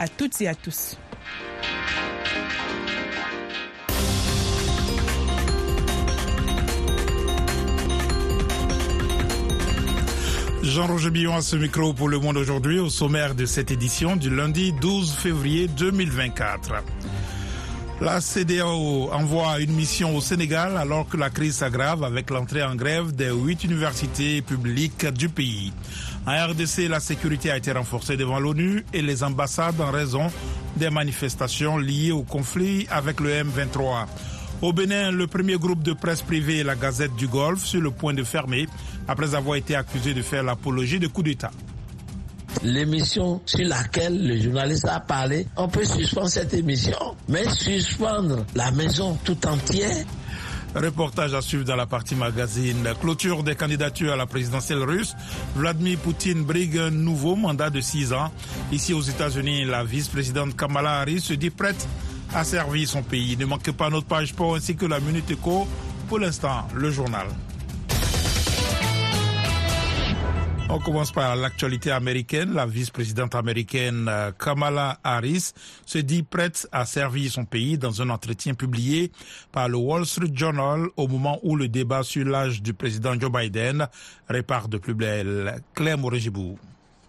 à toutes et à tous. Jean-Roger Billon à ce micro pour Le Monde aujourd'hui au sommaire de cette édition du lundi 12 février 2024. La CDAO envoie une mission au Sénégal alors que la crise s'aggrave avec l'entrée en grève des huit universités publiques du pays. En RDC, la sécurité a été renforcée devant l'ONU et les ambassades en raison des manifestations liées au conflit avec le M23. Au Bénin, le premier groupe de presse privée, la Gazette du Golfe, sur le point de fermer après avoir été accusé de faire l'apologie de coup d'État. L'émission sur laquelle le journaliste a parlé, on peut suspendre cette émission, mais suspendre la maison tout entière. Reportage à suivre dans la partie magazine. Clôture des candidatures à la présidentielle russe. Vladimir Poutine brigue un nouveau mandat de six ans. Ici aux États-Unis, la vice-présidente Kamala Harris se dit prête à servir son pays. Ne manquez pas notre page sport ainsi que la Minute Éco. Pour l'instant, le journal. On commence par l'actualité américaine. La vice-présidente américaine euh, Kamala Harris se dit prête à servir son pays dans un entretien publié par le Wall Street Journal au moment où le débat sur l'âge du président Joe Biden répare de plus belle. Claire Morégibou.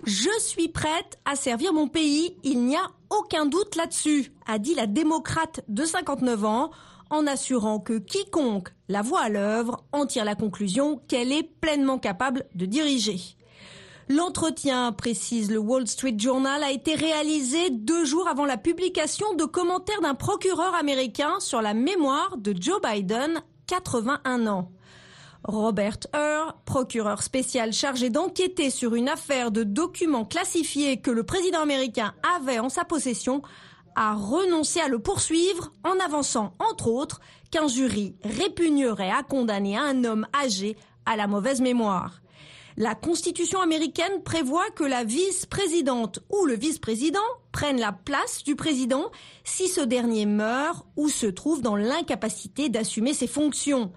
Je suis prête à servir mon pays, il n'y a aucun doute là-dessus, a dit la démocrate de 59 ans, en assurant que quiconque la voit à l'œuvre en tire la conclusion qu'elle est pleinement capable de diriger. L'entretien, précise le Wall Street Journal, a été réalisé deux jours avant la publication de commentaires d'un procureur américain sur la mémoire de Joe Biden, 81 ans. Robert Hur, procureur spécial chargé d'enquêter sur une affaire de documents classifiés que le président américain avait en sa possession, a renoncé à le poursuivre en avançant, entre autres, qu'un jury répugnerait à condamner un homme âgé à la mauvaise mémoire. La Constitution américaine prévoit que la vice-présidente ou le vice-président prennent la place du président si ce dernier meurt ou se trouve dans l'incapacité d'assumer ses fonctions.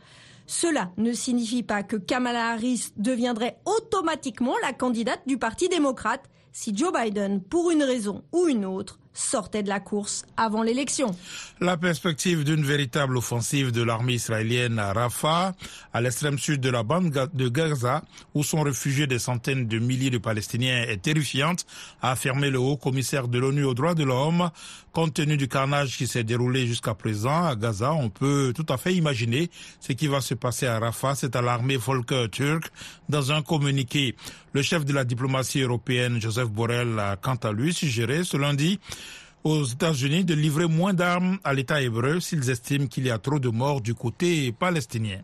Cela ne signifie pas que Kamala Harris deviendrait automatiquement la candidate du Parti démocrate si Joe Biden, pour une raison ou une autre, sortait de la course avant l'élection. La perspective d'une véritable offensive de l'armée israélienne à Rafah, à l'extrême sud de la bande de Gaza, où sont réfugiés des centaines de milliers de Palestiniens, est terrifiante, a affirmé le haut commissaire de l'ONU aux droits de l'homme. Compte tenu du carnage qui s'est déroulé jusqu'à présent à Gaza, on peut tout à fait imaginer ce qui va se passer à Rafah. C'est à l'armée Volker turque dans un communiqué. Le chef de la diplomatie européenne, Joseph Borrell, a quant à lui suggéré ce lundi aux États-Unis de livrer moins d'armes à l'État hébreu s'ils estiment qu'il y a trop de morts du côté palestinien.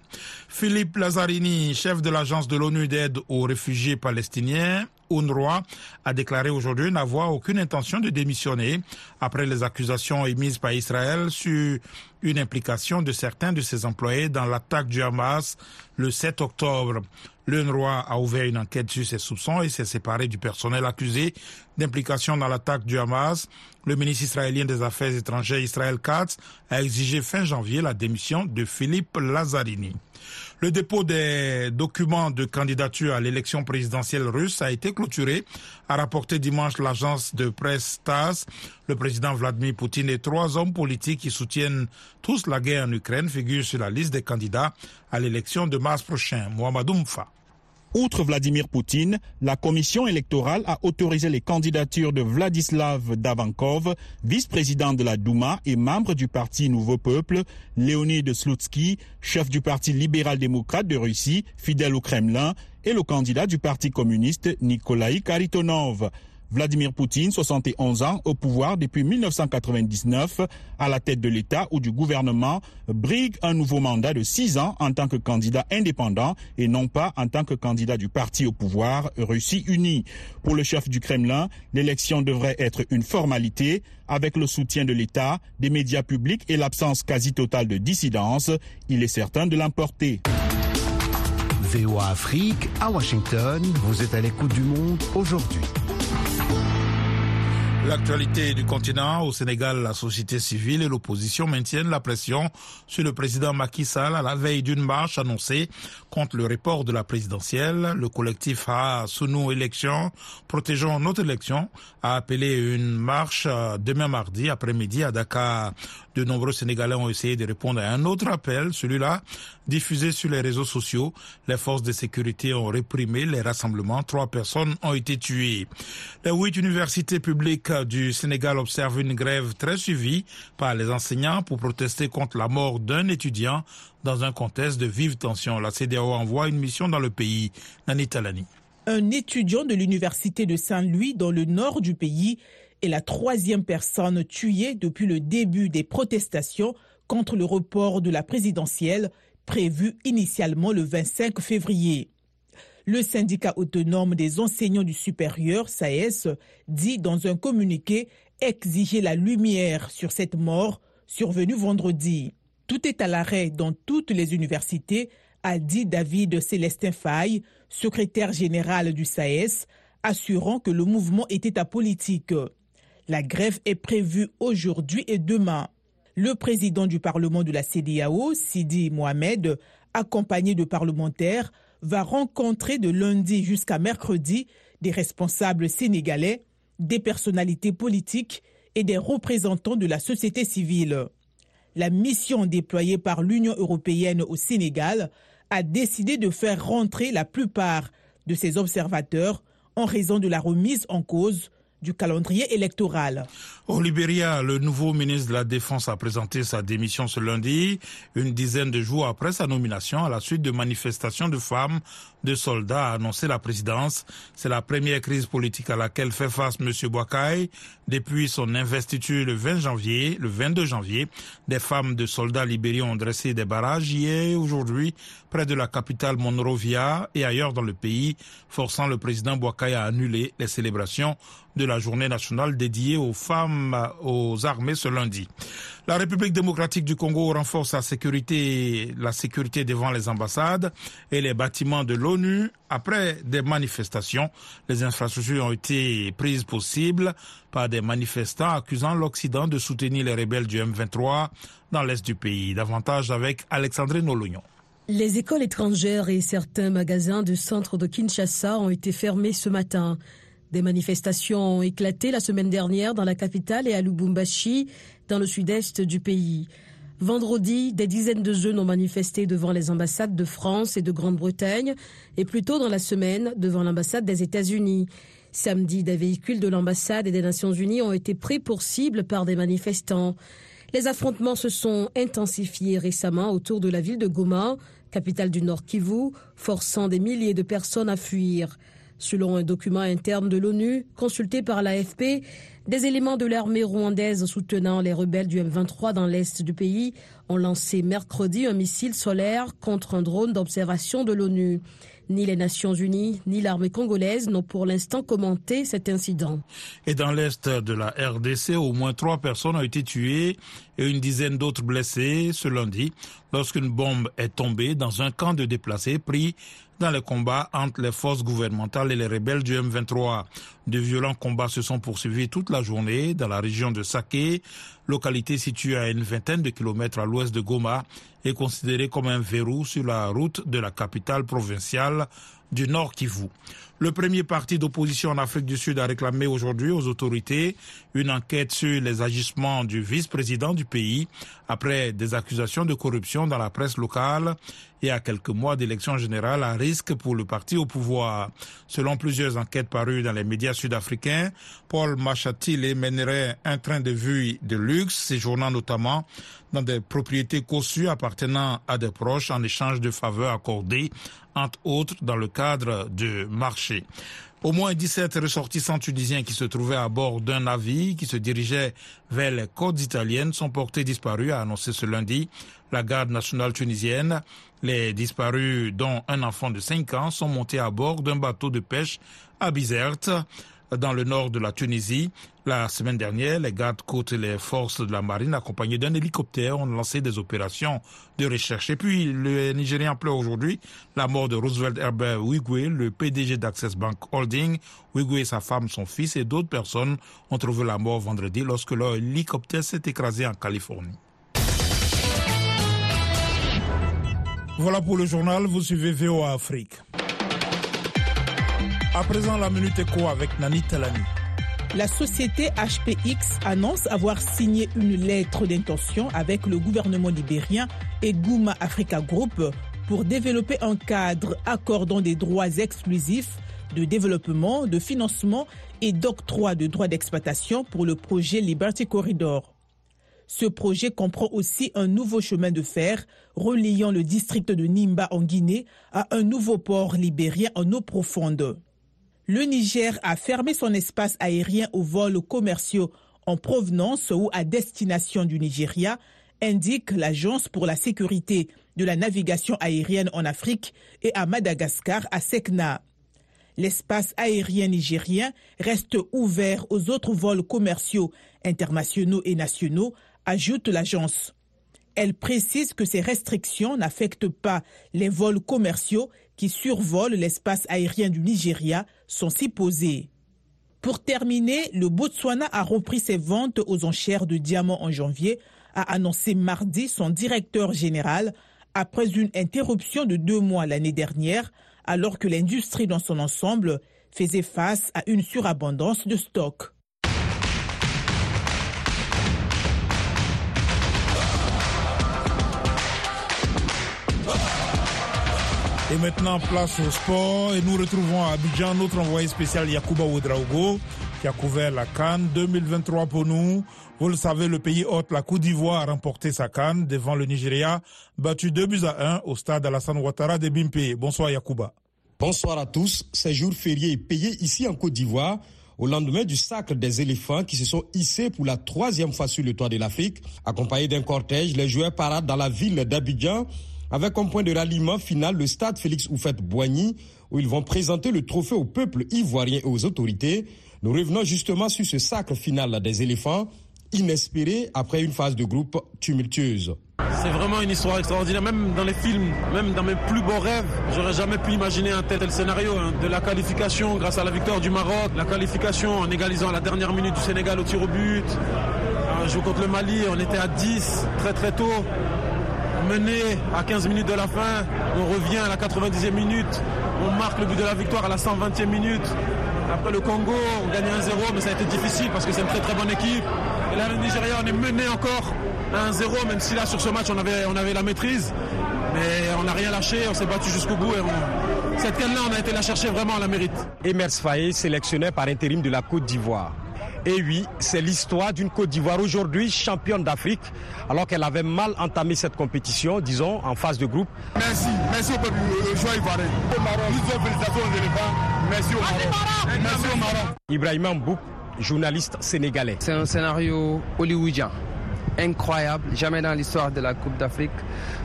Philippe Lazzarini, chef de l'agence de l'ONU d'aide aux réfugiés palestiniens, UNRWA, a déclaré aujourd'hui n'avoir aucune intention de démissionner après les accusations émises par Israël sur une implication de certains de ses employés dans l'attaque du Hamas le 7 octobre. L'UNRWA a ouvert une enquête sur ces soupçons et s'est séparé du personnel accusé d'implication dans l'attaque du Hamas. Le ministre israélien des Affaires étrangères Israël Katz a exigé fin janvier la démission de Philippe Lazzarini. Le dépôt des documents de candidature à l'élection présidentielle russe a été clôturé, a rapporté dimanche l'agence de presse TASS. Le président Vladimir Poutine et trois hommes politiques qui soutiennent tous la guerre en Ukraine figurent sur la liste des candidats à l'élection de mars prochain. Mohamed Oumfa. Outre Vladimir Poutine, la commission électorale a autorisé les candidatures de Vladislav Davankov, vice-président de la Douma et membre du parti Nouveau Peuple, Léonid Slutsky, chef du parti libéral-démocrate de Russie, fidèle au Kremlin, et le candidat du parti communiste Nikolai Karitonov. Vladimir Poutine, 71 ans, au pouvoir depuis 1999, à la tête de l'État ou du gouvernement, brigue un nouveau mandat de 6 ans en tant que candidat indépendant et non pas en tant que candidat du parti au pouvoir Russie unie. Pour le chef du Kremlin, l'élection devrait être une formalité avec le soutien de l'État, des médias publics et l'absence quasi totale de dissidence. Il est certain de l'emporter. VOA Afrique, à Washington, vous êtes à l'écoute du monde aujourd'hui. L'actualité du continent, au Sénégal, la société civile et l'opposition maintiennent la pression sur le président Macky Sall à la veille d'une marche annoncée contre le report de la présidentielle. Le collectif A Sounou Élection, protégeons notre élection, a appelé une marche euh, demain mardi après-midi à Dakar. De nombreux Sénégalais ont essayé de répondre à un autre appel, celui-là diffusé sur les réseaux sociaux. Les forces de sécurité ont réprimé les rassemblements. Trois personnes ont été tuées. Les huit universités publiques du Sénégal observent une grève très suivie par les enseignants pour protester contre la mort d'un étudiant dans un contexte de vive tension. La CDAO envoie une mission dans le pays. Nani Talani. Un étudiant de l'université de Saint-Louis dans le nord du pays est la troisième personne tuée depuis le début des protestations contre le report de la présidentielle prévu initialement le 25 février. Le syndicat autonome des enseignants du supérieur, SAES, dit dans un communiqué exiger la lumière sur cette mort survenue vendredi. Tout est à l'arrêt dans toutes les universités, a dit David Célestin Faye, secrétaire général du SAES, assurant que le mouvement était apolitique. La grève est prévue aujourd'hui et demain. Le président du Parlement de la CDAO, Sidi Mohamed, accompagné de parlementaires, va rencontrer de lundi jusqu'à mercredi des responsables sénégalais, des personnalités politiques et des représentants de la société civile. La mission déployée par l'Union européenne au Sénégal a décidé de faire rentrer la plupart de ses observateurs en raison de la remise en cause du calendrier électoral. Au Libéria, le nouveau ministre de la Défense a présenté sa démission ce lundi, une dizaine de jours après sa nomination, à la suite de manifestations de femmes, de soldats, a annoncé la présidence. C'est la première crise politique à laquelle fait face M. Boakai depuis son investiture le 20 janvier, le 22 janvier. Des femmes de soldats libériens ont dressé des barrages hier aujourd'hui près de la capitale Monrovia et ailleurs dans le pays, forçant le président Boakai à annuler les célébrations de la journée nationale dédiée aux femmes aux armées ce lundi. La République démocratique du Congo renforce la sécurité, la sécurité devant les ambassades et les bâtiments de l'ONU. Après des manifestations, les infrastructures ont été prises possibles par des manifestants accusant l'Occident de soutenir les rebelles du M23 dans l'est du pays. Davantage avec Alexandre Nolognon. Les écoles étrangères et certains magasins du centre de Kinshasa ont été fermés ce matin. Des manifestations ont éclaté la semaine dernière dans la capitale et à Lubumbashi, dans le sud-est du pays. Vendredi, des dizaines de jeunes ont manifesté devant les ambassades de France et de Grande-Bretagne et plus tôt dans la semaine devant l'ambassade des États-Unis. Samedi, des véhicules de l'ambassade et des Nations Unies ont été pris pour cible par des manifestants. Les affrontements se sont intensifiés récemment autour de la ville de Goma, capitale du Nord Kivu, forçant des milliers de personnes à fuir. Selon un document interne de l'ONU consulté par l'AFP, des éléments de l'armée rwandaise soutenant les rebelles du M23 dans l'est du pays ont lancé mercredi un missile solaire contre un drone d'observation de l'ONU. Ni les Nations Unies ni l'armée congolaise n'ont pour l'instant commenté cet incident. Et dans l'est de la RDC, au moins trois personnes ont été tuées et une dizaine d'autres blessées ce lundi lorsqu'une bombe est tombée dans un camp de déplacés pris dans les combats entre les forces gouvernementales et les rebelles du M23. De violents combats se sont poursuivis toute la journée dans la région de Saké, localité située à une vingtaine de kilomètres à l'ouest de Goma et considérée comme un verrou sur la route de la capitale provinciale du Nord Kivu. Le premier parti d'opposition en Afrique du Sud a réclamé aujourd'hui aux autorités une enquête sur les agissements du vice-président du pays après des accusations de corruption dans la presse locale et à quelques mois d'élections générales à risque pour le parti au pouvoir. Selon plusieurs enquêtes parues dans les médias sud-africains, Paul Machatile mènerait un train de vue de luxe, séjournant notamment dans des propriétés cossues appartenant à des proches en échange de faveurs accordées, entre autres dans le cadre de marché. Au moins 17 ressortissants tunisiens qui se trouvaient à bord d'un navire qui se dirigeait vers les côtes italiennes sont portés disparus, a annoncé ce lundi la garde nationale tunisienne. Les disparus, dont un enfant de 5 ans, sont montés à bord d'un bateau de pêche à Bizerte. Dans le nord de la Tunisie. La semaine dernière, les gardes-côtes et les forces de la marine, accompagnés d'un hélicoptère, ont lancé des opérations de recherche. Et puis, le Nigérien pleure aujourd'hui la mort de Roosevelt Herbert Wigwe, le PDG d'Access Bank Holding. Wigwe, sa femme, son fils et d'autres personnes ont trouvé la mort vendredi lorsque leur hélicoptère s'est écrasé en Californie. Voilà pour le journal, vous suivez VOA Afrique. À présent, la Minute Éco avec Nani Talani. La société HPX annonce avoir signé une lettre d'intention avec le gouvernement libérien et Gouma Africa Group pour développer un cadre accordant des droits exclusifs de développement, de financement et d'octroi de droits d'exploitation pour le projet Liberty Corridor. Ce projet comprend aussi un nouveau chemin de fer reliant le district de Nimba en Guinée à un nouveau port libérien en eau profonde. Le Niger a fermé son espace aérien aux vols commerciaux en provenance ou à destination du Nigeria, indique l'Agence pour la sécurité de la navigation aérienne en Afrique et à Madagascar à Sekna. L'espace aérien nigérien reste ouvert aux autres vols commerciaux internationaux et nationaux ajoute l'agence. Elle précise que ces restrictions n'affectent pas les vols commerciaux qui survolent l'espace aérien du Nigeria, sont si posés. Pour terminer, le Botswana a repris ses ventes aux enchères de diamants en janvier, a annoncé mardi son directeur général après une interruption de deux mois l'année dernière, alors que l'industrie dans son ensemble faisait face à une surabondance de stocks. Maintenant, place au sport. Et nous retrouvons à Abidjan notre envoyé spécial Yakuba Ouedraogo qui a couvert la Cannes 2023 pour nous. Vous le savez, le pays hôte, la Côte d'Ivoire, a remporté sa Cannes devant le Nigeria, battu 2 buts à 1 au stade Alassane Ouattara de Bimpe. Bonsoir Yakuba. Bonsoir à tous. C'est jour férié et payé ici en Côte d'Ivoire au lendemain du sacre des éléphants qui se sont hissés pour la troisième fois sur le toit de l'Afrique. Accompagnés d'un cortège, les joueurs paradent dans la ville d'Abidjan avec comme point de ralliement final le stade Félix Oufette-Boigny, où ils vont présenter le trophée au peuple ivoirien et aux autorités. Nous revenons justement sur ce sacre final des éléphants, inespéré après une phase de groupe tumultueuse. C'est vraiment une histoire extraordinaire, même dans les films, même dans mes plus beaux rêves, j'aurais jamais pu imaginer un tel, scénario. Hein. De la qualification grâce à la victoire du Maroc, la qualification en égalisant à la dernière minute du Sénégal au tir au but. Un jour contre le Mali, on était à 10 très très tôt mené à 15 minutes de la fin, on revient à la 90e minute, on marque le but de la victoire à la 120e minute. Après le Congo, on gagne 1-0, mais ça a été difficile parce que c'est une très très bonne équipe. Et là, le Nigeria, on est mené encore à 1-0, même si là, sur ce match, on avait, on avait la maîtrise. Mais on n'a rien lâché, on s'est battu jusqu'au bout. Et Cette canne-là, on a été la chercher vraiment à la mérite. Emers Faye, sélectionné par intérim de la Côte d'Ivoire. Et oui, c'est l'histoire d'une Côte d'Ivoire aujourd'hui championne d'Afrique, alors qu'elle avait mal entamé cette compétition, disons, en phase de groupe. Merci, merci au peuple joueur ivoirien. félicitations aux éléphants. Merci au Maroc. Merci au Maroc. Ibrahim Mboup, journaliste sénégalais. C'est un scénario hollywoodien incroyable. Jamais dans l'histoire de la Coupe d'Afrique,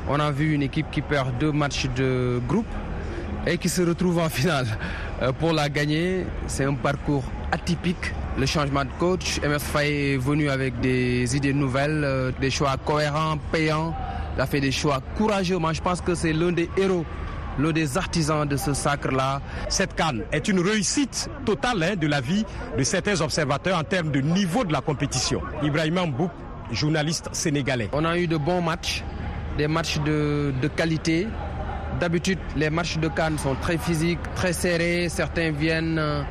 on a vu une équipe qui perd deux matchs de groupe et qui se retrouve en finale. Pour la gagner, c'est un parcours atypique le changement de coach. MS Faye est venu avec des idées nouvelles, euh, des choix cohérents, payants. Il a fait des choix courageux. Moi, je pense que c'est l'un des héros l'un des artisans de ce sacre-là. Cette canne est une réussite totale hein, de la vie de certains observateurs en termes de niveau de la compétition. Ibrahim Mbouk, journaliste sénégalais. On a eu de bons matchs, des matchs de, de qualité. D'habitude, les matchs de Cannes sont très physiques, très serrés. Certains viennent euh,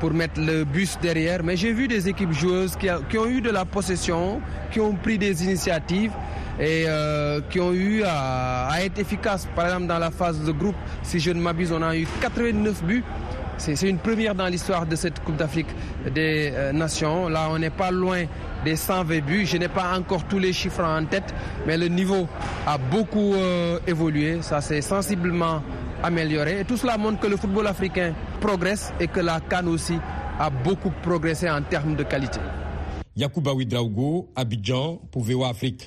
pour mettre le bus derrière. Mais j'ai vu des équipes joueuses qui, ont eu de la possession, qui ont pris des initiatives et euh, qui ont eu à, être efficaces. Par exemple, dans la phase de groupe, si je ne m'abuse, on a eu 89 buts. C'est une première dans l'histoire de cette Coupe d'Afrique des euh, Nations. Là, on n'est pas loin des 120 buts. Je n'ai pas encore tous les chiffres en tête, mais le niveau a beaucoup euh, évolué. Ça s'est sensiblement amélioré. Et tout cela montre que le football africain progresse et que la Cannes aussi a beaucoup progressé en termes de qualité. Yacouba Abidjan, pour VOA Afrique.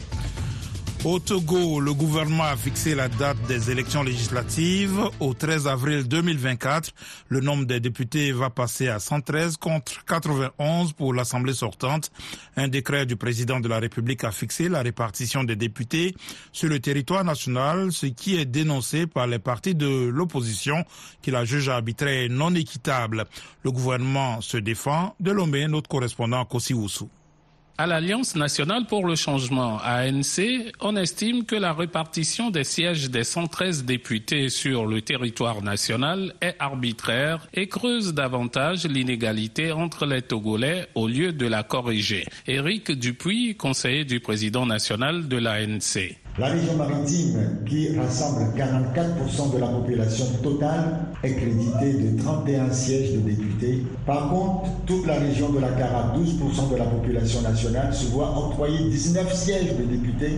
Au Togo, le gouvernement a fixé la date des élections législatives au 13 avril 2024. Le nombre des députés va passer à 113 contre 91 pour l'Assemblée sortante. Un décret du président de la République a fixé la répartition des députés sur le territoire national, ce qui est dénoncé par les partis de l'opposition qui la jugent arbitraire et non équitable. Le gouvernement se défend. De Lomé, notre correspondant Kossi Oussou. À l'Alliance nationale pour le changement, ANC, on estime que la répartition des sièges des 113 députés sur le territoire national est arbitraire et creuse davantage l'inégalité entre les Togolais au lieu de la corriger. Éric Dupuis, conseiller du président national de l'ANC. La région maritime, qui rassemble 44% de la population totale, est créditée de 31 sièges de députés. Par contre, toute la région de la Cara, 12% de la population nationale, se voit octroyer 19 sièges de députés,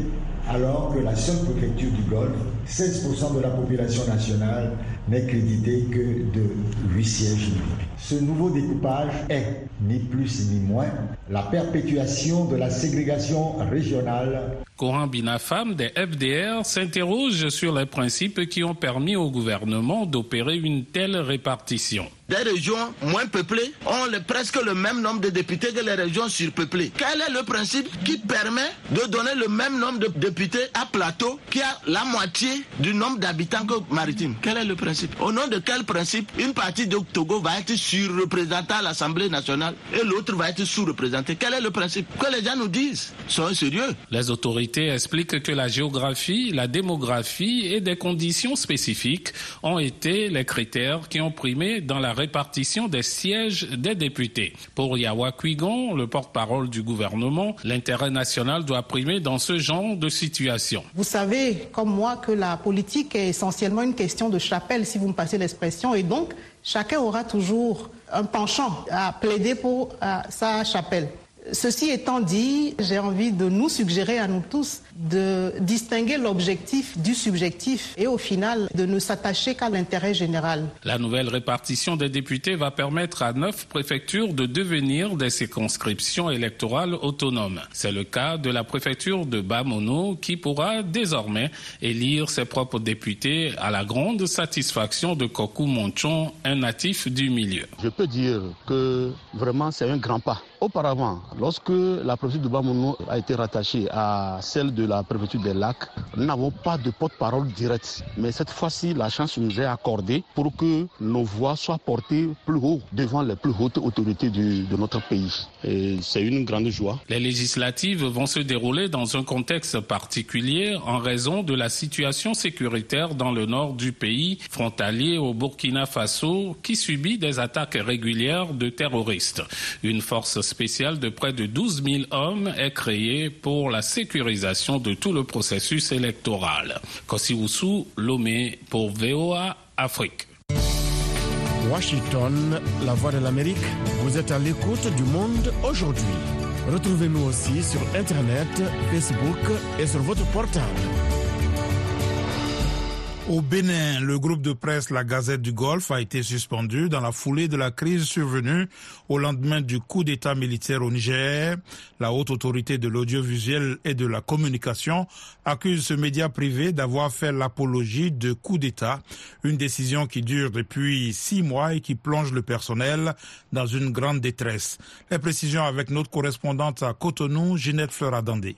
alors que la seule préfecture du Golfe, 16% de la population nationale, n'est créditée que de 8 sièges. Ce nouveau découpage est, ni plus ni moins, la perpétuation de la ségrégation régionale Coran Binafam des FDR s'interroge sur les principes qui ont permis au gouvernement d'opérer une telle répartition. Des régions moins peuplées ont presque le même nombre de députés que les régions surpeuplées. Quel est le principe qui permet de donner le même nombre de députés à Plateau qui a la moitié du nombre d'habitants que Maritime Quel est le principe? Au nom de quel principe une partie de Togo va être surreprésentée à l'Assemblée nationale et l'autre va être sous-représentée? Quel est le principe? Que les gens nous disent. Soyez sérieux. Les autorités expliquent que la géographie, la démographie et des conditions spécifiques ont été les critères qui ont primé dans la répartition des sièges des députés. Pour Yawa Kuigon, le porte-parole du gouvernement, l'intérêt national doit primer dans ce genre de situation. Vous savez, comme moi, que la politique est essentiellement une question de chapelle, si vous me passez l'expression, et donc chacun aura toujours un penchant à plaider pour sa chapelle. Ceci étant dit, j'ai envie de nous suggérer à nous tous de distinguer l'objectif du subjectif et au final de ne s'attacher qu'à l'intérêt général. La nouvelle répartition des députés va permettre à neuf préfectures de devenir des circonscriptions électorales autonomes. C'est le cas de la préfecture de Bamono qui pourra désormais élire ses propres députés à la grande satisfaction de Koku Monchon, un natif du milieu. Je peux dire que vraiment c'est un grand pas. Auparavant, lorsque la préfecture de Bamono a été rattachée à celle de la préfecture des lacs, nous n'avons pas de porte-parole direct. Mais cette fois-ci, la chance nous est accordée pour que nos voix soient portées plus haut devant les plus hautes autorités de notre pays. C'est une grande joie. Les législatives vont se dérouler dans un contexte particulier en raison de la situation sécuritaire dans le nord du pays, frontalier au Burkina Faso, qui subit des attaques régulières de terroristes. Une force spéciale de près de 12 000 hommes est créée pour la sécurisation de tout le processus électoral. Kossi Lomé pour VOA Afrique. Washington, la voix de l'Amérique, vous êtes à l'écoute du monde aujourd'hui. Retrouvez-nous aussi sur Internet, Facebook et sur votre portable. Au Bénin, le groupe de presse La Gazette du Golfe a été suspendu dans la foulée de la crise survenue au lendemain du coup d'État militaire au Niger. La haute autorité de l'audiovisuel et de la communication accuse ce média privé d'avoir fait l'apologie de coup d'État, une décision qui dure depuis six mois et qui plonge le personnel dans une grande détresse. Les précisions avec notre correspondante à Cotonou, Ginette Fleuradandé.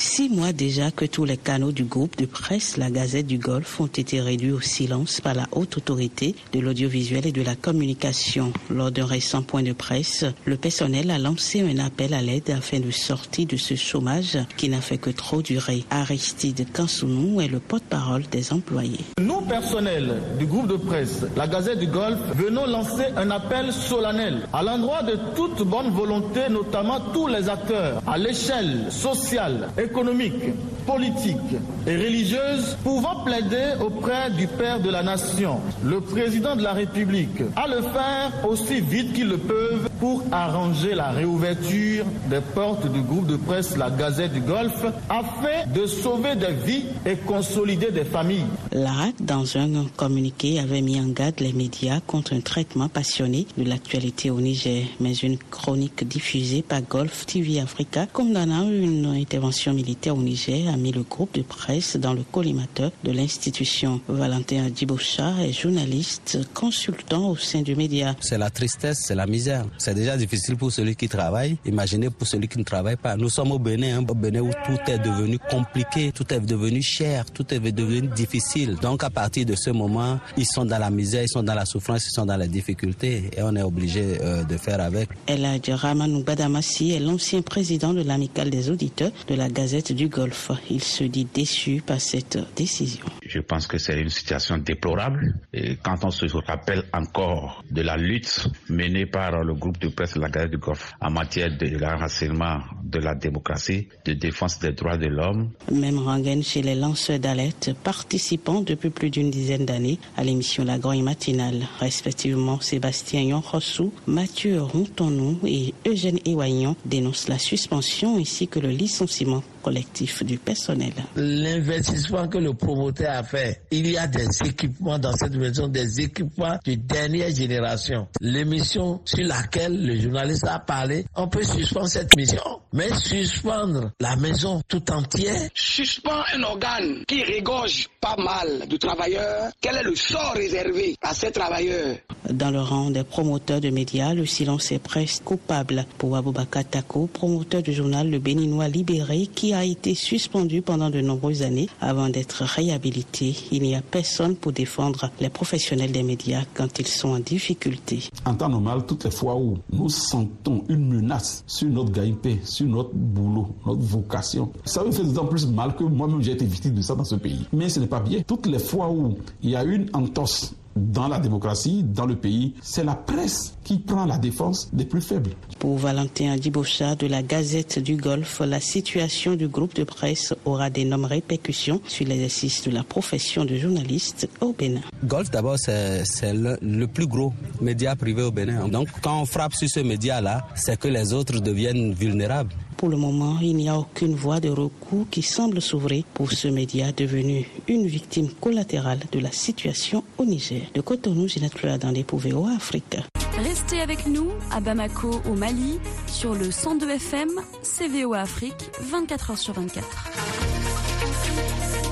Six mois déjà que tous les canaux du groupe de presse, la Gazette du Golfe, ont été réduits au silence par la haute autorité de l'audiovisuel et de la communication. Lors d'un récent point de presse, le personnel a lancé un appel à l'aide afin de sortir de ce chômage qui n'a fait que trop durer. Aristide Kansounou est le porte-parole des employés. Nous, personnel du groupe de presse, la Gazette du Golfe, venons lancer un appel solennel à l'endroit de toute bonne volonté, notamment tous les acteurs à l'échelle sociale, économique politiques et religieuses pouvant plaider auprès du Père de la Nation, le président de la République, à le faire aussi vite qu'ils le peuvent pour arranger la réouverture des portes du groupe de presse La Gazette du Golfe afin de sauver des vies et consolider des familles. L'ARAC, dans un communiqué, avait mis en garde les médias contre un traitement passionné de l'actualité au Niger. Mais une chronique diffusée par Golf TV Africa condamnant une intervention militaire au Niger a mis le groupe de presse dans le collimateur de l'institution. Valentin Djiboucha est journaliste, consultant au sein du média. C'est la tristesse, c'est la misère. C'est déjà difficile pour celui qui travaille. Imaginez pour celui qui ne travaille pas. Nous sommes au Bénin, hein, au Bénin où tout est devenu compliqué, tout est devenu cher, tout est devenu difficile. Donc à partir de ce moment, ils sont dans la misère, ils sont dans la souffrance, ils sont dans les difficultés et on est obligé euh, de faire avec. El Ramanou Badamassi est l'ancien président de l'amicale des auditeurs de la Gazette du Golfe. Il se dit déçu par cette décision. Je pense que c'est une situation déplorable et quand on se rappelle encore de la lutte menée par le groupe de presse La du Golfe en matière de l'enracinement de la démocratie, de défense des droits de l'homme. Même rengaine chez les lanceurs d'alerte participant depuis plus d'une dizaine d'années à l'émission La Grogne Matinale, respectivement Sébastien Yonrossou, Mathieu Rontonou et Eugène Ewaignon dénoncent la suspension ainsi que le licenciement collectif du personnel. L'investissement que le promoteur a fait, il y a des équipements dans cette maison, des équipements de dernière génération. L'émission sur laquelle le journaliste a parlé, on peut suspendre cette mission, mais suspendre la maison tout entière. Suspend un organe qui régorge pas mal de travailleurs. Quel est le sort réservé à ces travailleurs? Dans le rang des promoteurs de médias, le silence est presque coupable pour Aboubaka Tako, promoteur du journal Le Béninois Libéré, qui a été suspendu pendant de nombreuses années avant d'être réhabilité. Il n'y a personne pour défendre les professionnels des médias quand ils sont en difficulté. En temps normal, toutes les fois où nous sentons une menace sur notre gagne-pain, sur notre boulot, notre vocation, ça me fait d'autant plus mal que moi-même j'ai été victime de ça dans ce pays. Mais ce n'est pas bien. Toutes les fois où il y a une entorse dans la démocratie, dans le pays, c'est la presse qui prend la défense des plus faibles. Pour Valentin Dibocha de la Gazette du Golfe, la situation du groupe de presse aura d'énormes répercussions sur l'exercice de la profession de journaliste au Bénin. Golfe, d'abord, c'est le, le, plus gros média privé au Bénin. Donc, quand on frappe sur ce média-là, c'est que les autres deviennent vulnérables. Pour le moment, il n'y a aucune voie de recours qui semble s'ouvrir pour ce média devenu une victime collatérale de la situation au Niger. De Cotonou, Ginette Fleuradandé pour VOA Afrique. Restez avec nous à Bamako, au Mali, sur le 102 FM, CVO Afrique, 24h sur 24.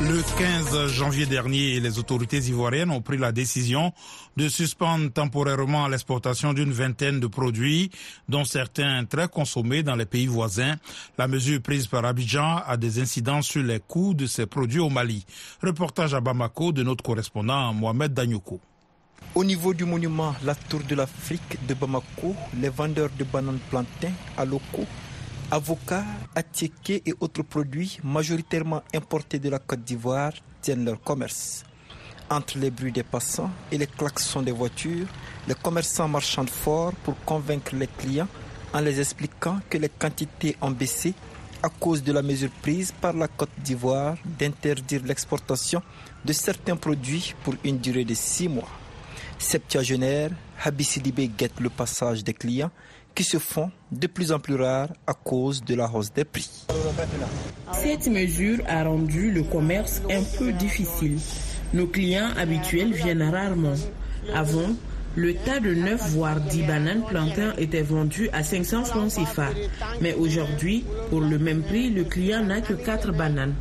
Le 15 janvier dernier, les autorités ivoiriennes ont pris la décision de suspendre temporairement l'exportation d'une vingtaine de produits, dont certains très consommés dans les pays voisins. La mesure prise par Abidjan a des incidences sur les coûts de ces produits au Mali. Reportage à Bamako de notre correspondant Mohamed Danyoko. Au niveau du monument La Tour de l'Afrique de Bamako, les vendeurs de bananes plantains à locaux Avocats, attiéqués et autres produits majoritairement importés de la Côte d'Ivoire tiennent leur commerce. Entre les bruits des passants et les klaxons des voitures, les commerçants marchandent fort pour convaincre les clients en les expliquant que les quantités ont baissé à cause de la mesure prise par la Côte d'Ivoire d'interdire l'exportation de certains produits pour une durée de six mois. Septiagénaire, Habissi guette le passage des clients qui se font de plus en plus rares à cause de la hausse des prix. Cette mesure a rendu le commerce un peu difficile. Nos clients habituels viennent rarement. Avant, le tas de 9 voire 10 bananes plantains était vendu à 500 francs CFA. Mais aujourd'hui, pour le même prix, le client n'a que 4 bananes.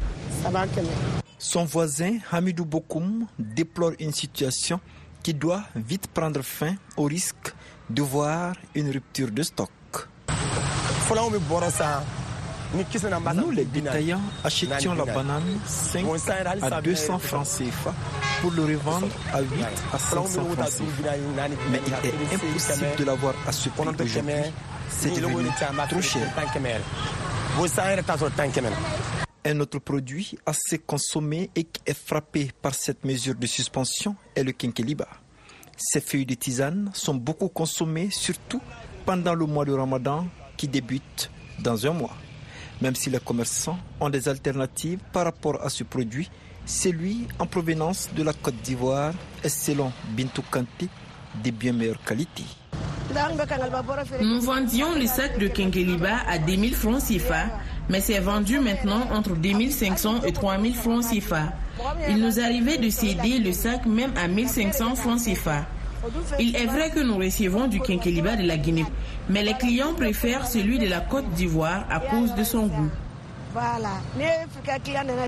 Son voisin, Hamidou Bokoum, déplore une situation qui doit vite prendre fin au risque de voir une rupture de stock. Nous, les détaillants, achetions la banane 5 à 200 francs CFA pour le revendre à 8 à 500 francs CFA. Mais il est impossible de l'avoir à ce prix aujourd'hui. C'est devenu trop cher. Un autre produit assez consommé et qui est frappé par cette mesure de suspension est le quinqueliba. Ces feuilles de tisane sont beaucoup consommées, surtout pendant le mois de Ramadan qui débute dans un mois. Même si les commerçants ont des alternatives par rapport à ce produit, celui en provenance de la Côte d'Ivoire est selon Bintou Kanté de bien meilleure qualité. Nous vendions le sac de Kenkeliba à 2000 francs CFA, mais c'est vendu maintenant entre 2500 et 3000 francs CFA. Il nous arrivait de céder le sac même à 1500 francs CFA. Il est vrai que nous recevons du Kenkeliba de la Guinée, mais les clients préfèrent celui de la Côte d'Ivoire à cause de son goût.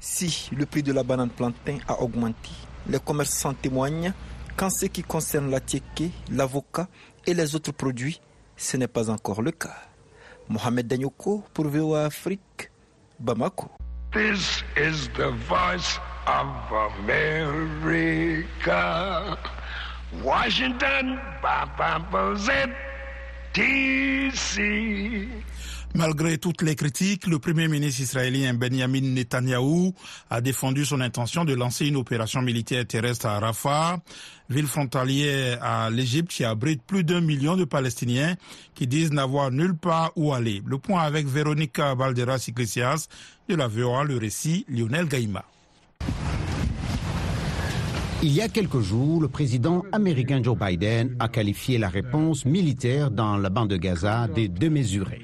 Si le prix de la banane plantain a augmenté, les commerçants témoignent qu'en ce qui concerne la tieke, l'avocat et les autres produits, ce n'est pas encore le cas. Mohamed Danyoko pour VOA Afrique, Bamako. This is the voice of America. Washington, DC. Malgré toutes les critiques, le premier ministre israélien Benjamin Netanyahou a défendu son intention de lancer une opération militaire terrestre à Rafah, ville frontalière à l'Égypte qui abrite plus d'un million de Palestiniens qui disent n'avoir nulle part où aller. Le point avec Véronica Balderas Iglesias de la VOA, le récit Lionel Gaïma. Il y a quelques jours, le président américain Joe Biden a qualifié la réponse militaire dans la bande de Gaza de démesurée.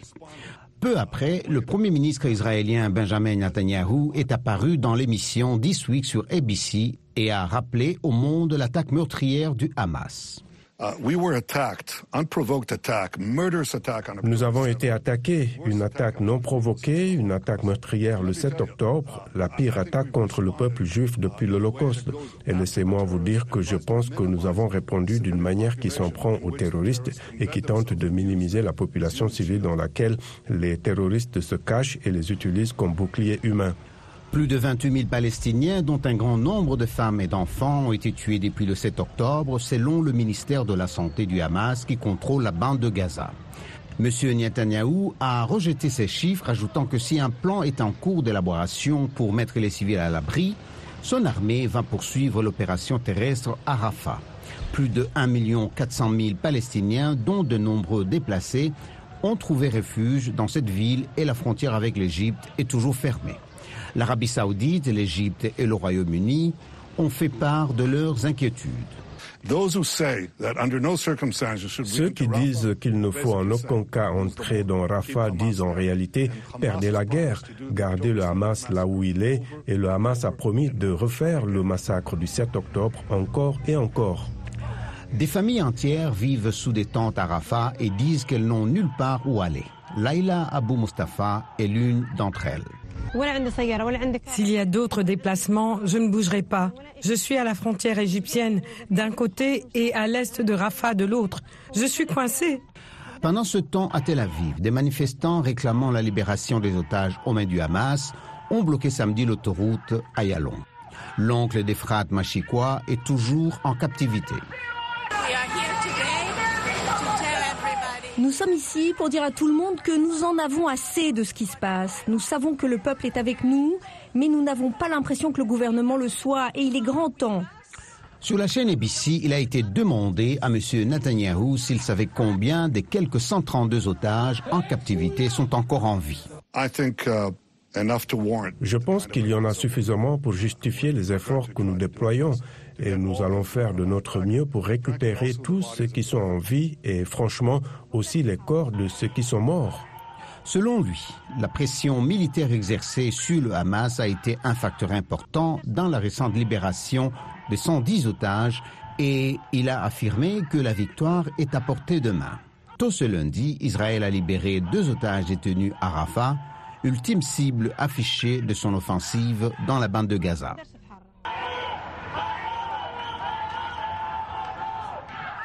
Peu après, le premier ministre israélien Benjamin Netanyahu est apparu dans l'émission This Week sur ABC et a rappelé au monde l'attaque meurtrière du Hamas. Nous avons été attaqués, une attaque non provoquée, une attaque meurtrière le 7 octobre, la pire attaque contre le peuple juif depuis l'Holocauste. Et laissez-moi vous dire que je pense que nous avons répondu d'une manière qui s'en prend aux terroristes et qui tente de minimiser la population civile dans laquelle les terroristes se cachent et les utilisent comme boucliers humains. Plus de 28 000 Palestiniens, dont un grand nombre de femmes et d'enfants, ont été tués depuis le 7 octobre, selon le ministère de la Santé du Hamas qui contrôle la bande de Gaza. M. Netanyahou a rejeté ces chiffres, ajoutant que si un plan est en cours d'élaboration pour mettre les civils à l'abri, son armée va poursuivre l'opération terrestre à Rafah. Plus de 1 400 000 Palestiniens, dont de nombreux déplacés, ont trouvé refuge dans cette ville et la frontière avec l'Égypte est toujours fermée. L'Arabie saoudite, l'Égypte et le Royaume-Uni ont fait part de leurs inquiétudes. Ceux qui disent qu'il ne faut en aucun cas entrer dans Rafah disent en réalité perdez la guerre, gardez le Hamas là où il est et le Hamas a promis de refaire le massacre du 7 octobre encore et encore. Des familles entières vivent sous des tentes à Rafah et disent qu'elles n'ont nulle part où aller. Laila Abou Mustafa est l'une d'entre elles. S'il y a d'autres déplacements, je ne bougerai pas. Je suis à la frontière égyptienne d'un côté et à l'est de Rafah de l'autre. Je suis coincé. Pendant ce temps, à Tel Aviv, des manifestants réclamant la libération des otages aux mains du Hamas ont bloqué samedi l'autoroute Ayalon. L'oncle d'Efrat Machikwa est toujours en captivité. Nous sommes ici pour dire à tout le monde que nous en avons assez de ce qui se passe. Nous savons que le peuple est avec nous, mais nous n'avons pas l'impression que le gouvernement le soit, et il est grand temps. Sur la chaîne ABC, il a été demandé à M. Netanyahou s'il savait combien des quelques 132 otages en captivité sont encore en vie. Je pense qu'il y en a suffisamment pour justifier les efforts que nous déployons et nous allons faire de notre mieux pour récupérer tous ceux qui sont en vie et franchement aussi les corps de ceux qui sont morts. Selon lui, la pression militaire exercée sur le Hamas a été un facteur important dans la récente libération de 110 otages et il a affirmé que la victoire est à portée de main. Tôt ce lundi, Israël a libéré deux otages détenus à Rafah, ultime cible affichée de son offensive dans la bande de Gaza.